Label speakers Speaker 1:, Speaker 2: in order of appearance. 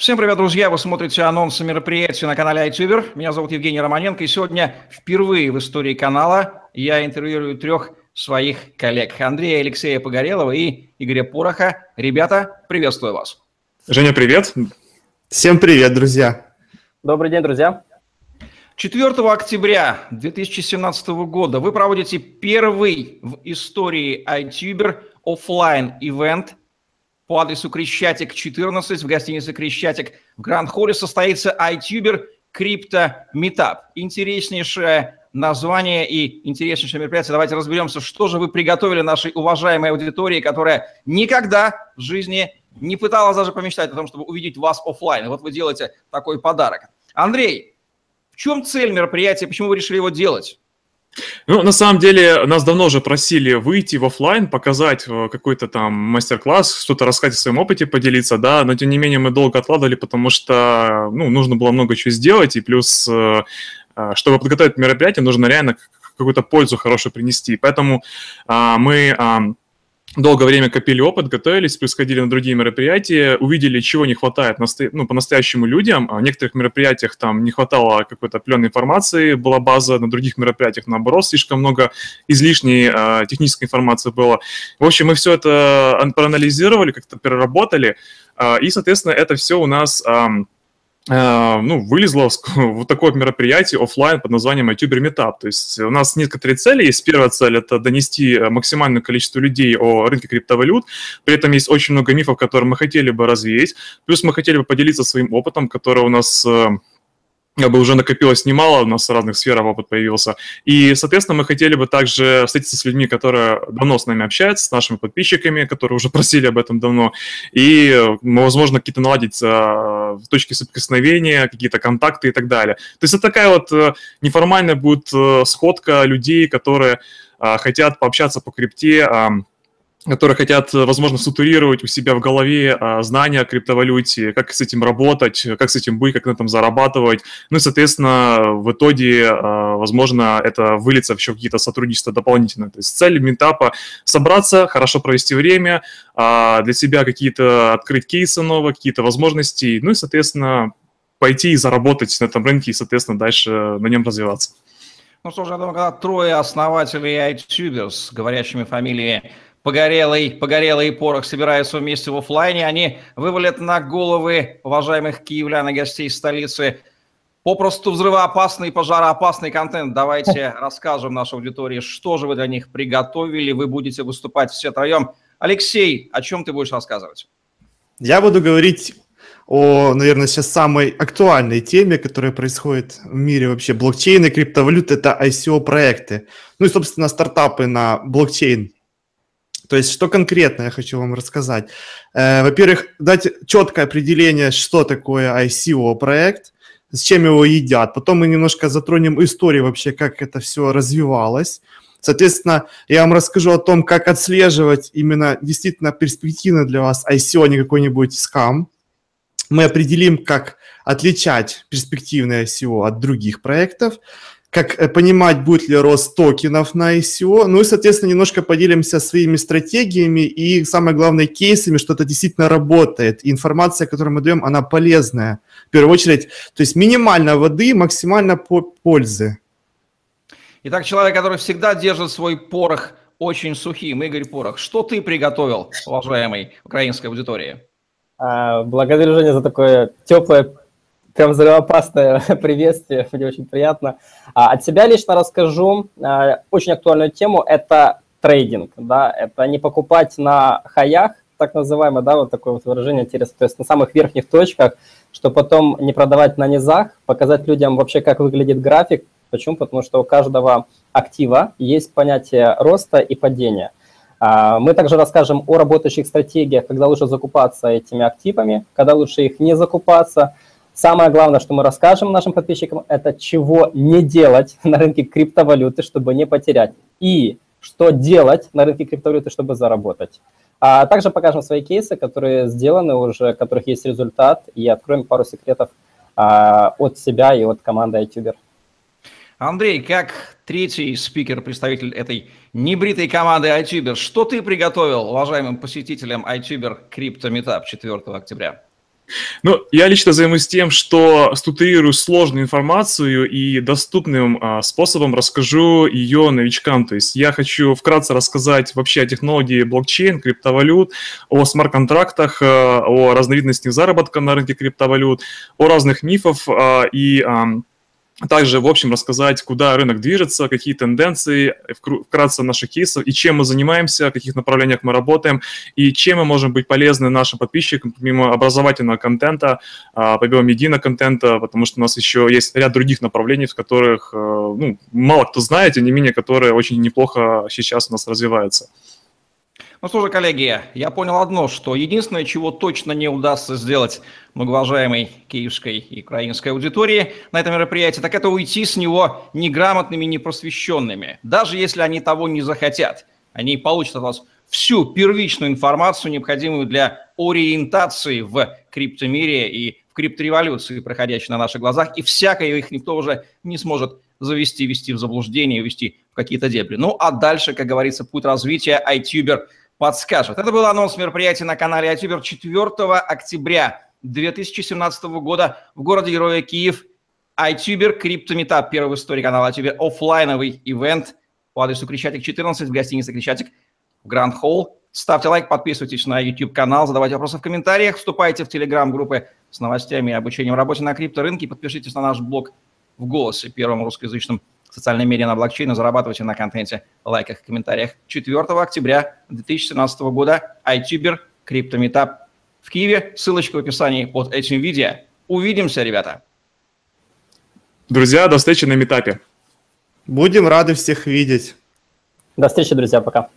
Speaker 1: Всем привет, друзья! Вы смотрите анонсы мероприятия на канале iTuber. Меня зовут Евгений Романенко, и сегодня впервые в истории канала я интервьюирую трех своих коллег. Андрея Алексея Погорелова и Игоря Пороха. Ребята, приветствую вас.
Speaker 2: Женя, привет.
Speaker 3: Всем привет, друзья.
Speaker 4: Добрый день, друзья.
Speaker 1: 4 октября 2017 года вы проводите первый в истории iTuber офлайн ивент по адресу Крещатик 14 в гостинице Крещатик в Гранд-Холле состоится iTuber Крипто Meetup. Интереснейшее название и интереснейшее мероприятие. Давайте разберемся, что же вы приготовили нашей уважаемой аудитории, которая никогда в жизни не пыталась даже помечтать о том, чтобы увидеть вас офлайн. И вот вы делаете такой подарок. Андрей, в чем цель мероприятия, почему вы решили его делать?
Speaker 2: Ну, на самом деле, нас давно уже просили выйти в офлайн, показать э, какой-то там мастер-класс, что-то рассказать о своем опыте, поделиться, да, но тем не менее мы долго откладывали, потому что, ну, нужно было много чего сделать, и плюс, э, э, чтобы подготовить мероприятие, нужно реально какую-то пользу хорошую принести. Поэтому а, мы долгое время копили опыт, готовились, плюс ходили на другие мероприятия, увидели, чего не хватает ну, по-настоящему людям. А в некоторых мероприятиях там не хватало какой-то определенной информации, была база, на других мероприятиях, наоборот, слишком много излишней э, технической информации было. В общем, мы все это проанализировали, как-то переработали, э, и, соответственно, это все у нас... Э, ну, вылезло вот такое мероприятие офлайн под названием iTuber Meetup. То есть у нас некоторые цели есть. Первая цель – это донести максимальное количество людей о рынке криптовалют. При этом есть очень много мифов, которые мы хотели бы развеять. Плюс мы хотели бы поделиться своим опытом, который у нас э, бы уже накопилось немало, у нас в разных сферах опыт появился. И, соответственно, мы хотели бы также встретиться с людьми, которые давно с нами общаются, с нашими подписчиками, которые уже просили об этом давно. И, возможно, какие-то наладить а, точки соприкосновения, какие-то контакты и так далее. То есть это такая вот э, неформальная будет э, сходка людей, которые хотят пообщаться по крипте, которые хотят, возможно, структурировать у себя в голове а, знания о криптовалюте, как с этим работать, как с этим быть, как на этом зарабатывать. Ну и, соответственно, в итоге, а, возможно, это выльется в еще какие-то сотрудничества дополнительные. То есть цель ментапа – собраться, хорошо провести время, а, для себя какие-то открыть кейсы новые, какие-то возможности, ну и, соответственно, пойти и заработать на этом рынке и, соответственно, дальше на нем развиваться.
Speaker 1: Ну что ж, я думаю, когда трое основателей iTuber с говорящими фамилиями погорелый, погорелый порох собираются вместе в офлайне, они вывалят на головы уважаемых киевлян и гостей столицы попросту взрывоопасный, пожароопасный контент. Давайте расскажем нашей аудитории, что же вы для них приготовили. Вы будете выступать все троем. Алексей, о чем ты будешь рассказывать?
Speaker 3: Я буду говорить о, наверное, сейчас самой актуальной теме, которая происходит в мире вообще блокчейна, криптовалют, это ICO-проекты. Ну и, собственно, стартапы на блокчейн то есть, что конкретно я хочу вам рассказать? Э, во-первых, дать четкое определение, что такое ICO-проект, с чем его едят. Потом мы немножко затронем историю вообще, как это все развивалось. Соответственно, я вам расскажу о том, как отслеживать именно действительно перспективно для вас ICO, а не какой-нибудь скам. Мы определим, как отличать перспективное ICO от других проектов как э, понимать, будет ли рост токенов на ICO, ну и, соответственно, немножко поделимся своими стратегиями и, самое главное, кейсами, что это действительно работает. И информация, которую мы даем, она полезная. В первую очередь, то есть минимально воды, максимально пользы.
Speaker 1: Итак, человек, который всегда держит свой порох очень сухим, Игорь Порох, что ты приготовил, уважаемой украинской аудитории?
Speaker 4: А, благодарю, Женя, за такое теплое прям взрывоопасное приветствие, мне очень приятно. А, от себя лично расскажу а, очень актуальную тему, это трейдинг, да, это не покупать на хаях, так называемое, да, вот такое вот выражение интересно, то есть на самых верхних точках, что потом не продавать на низах, показать людям вообще, как выглядит график. Почему? Потому что у каждого актива есть понятие роста и падения. А, мы также расскажем о работающих стратегиях, когда лучше закупаться этими активами, когда лучше их не закупаться – Самое главное, что мы расскажем нашим подписчикам, это чего не делать на рынке криптовалюты, чтобы не потерять. И что делать на рынке криптовалюты, чтобы заработать. А также покажем свои кейсы, которые сделаны уже, которых есть результат, и откроем пару секретов а, от себя и от команды iTuber.
Speaker 1: Андрей, как третий спикер, представитель этой небритой команды iTuber, что ты приготовил уважаемым посетителям iTuber Crypto Meetup 4 октября?
Speaker 2: Ну, я лично займусь тем, что структурирую сложную информацию и доступным а, способом расскажу ее новичкам. То есть я хочу вкратце рассказать вообще о технологии блокчейн, криптовалют, о смарт-контрактах, а, о разновидностях заработка на рынке криптовалют, о разных мифах а, и а, также, в общем, рассказать, куда рынок движется, какие тенденции, вкратце наших кейсов, и чем мы занимаемся, в каких направлениях мы работаем, и чем мы можем быть полезны нашим подписчикам, помимо образовательного контента, а, помимо медийного контента, потому что у нас еще есть ряд других направлений, в которых э, ну, мало кто знает, тем не менее, которые очень неплохо сейчас у нас развиваются.
Speaker 1: Ну что же, коллеги, я понял одно, что единственное, чего точно не удастся сделать многоуважаемой киевской и украинской аудитории на этом мероприятии, так это уйти с него неграмотными, непросвещенными, даже если они того не захотят. Они получат от вас всю первичную информацию, необходимую для ориентации в криптомире и в криптореволюции, проходящей на наших глазах, и всякое их никто уже не сможет завести, вести в заблуждение, вести в какие-то дебри. Ну, а дальше, как говорится, путь развития iTuber – подскажет. Это был анонс мероприятия на канале iTuber 4 октября 2017 года в городе Героя Киев. iTuber Криптометап, первый в истории канала iTuber, офлайновый ивент по адресу Крещатик 14 в гостинице Крещатик в Гранд Холл. Ставьте лайк, подписывайтесь на YouTube-канал, задавайте вопросы в комментариях, вступайте в Телеграм-группы с новостями и обучением работе на крипторынке, подпишитесь на наш блог в «Голосе», первом русскоязычном социальные медиа на блокчейне, зарабатывайте на контенте, лайках, комментариях. 4 октября 2017 года iTuber Криптометап в Киеве. Ссылочка в описании под этим видео. Увидимся, ребята.
Speaker 2: Друзья, до встречи на метапе.
Speaker 3: Будем рады всех видеть.
Speaker 4: До встречи, друзья, пока.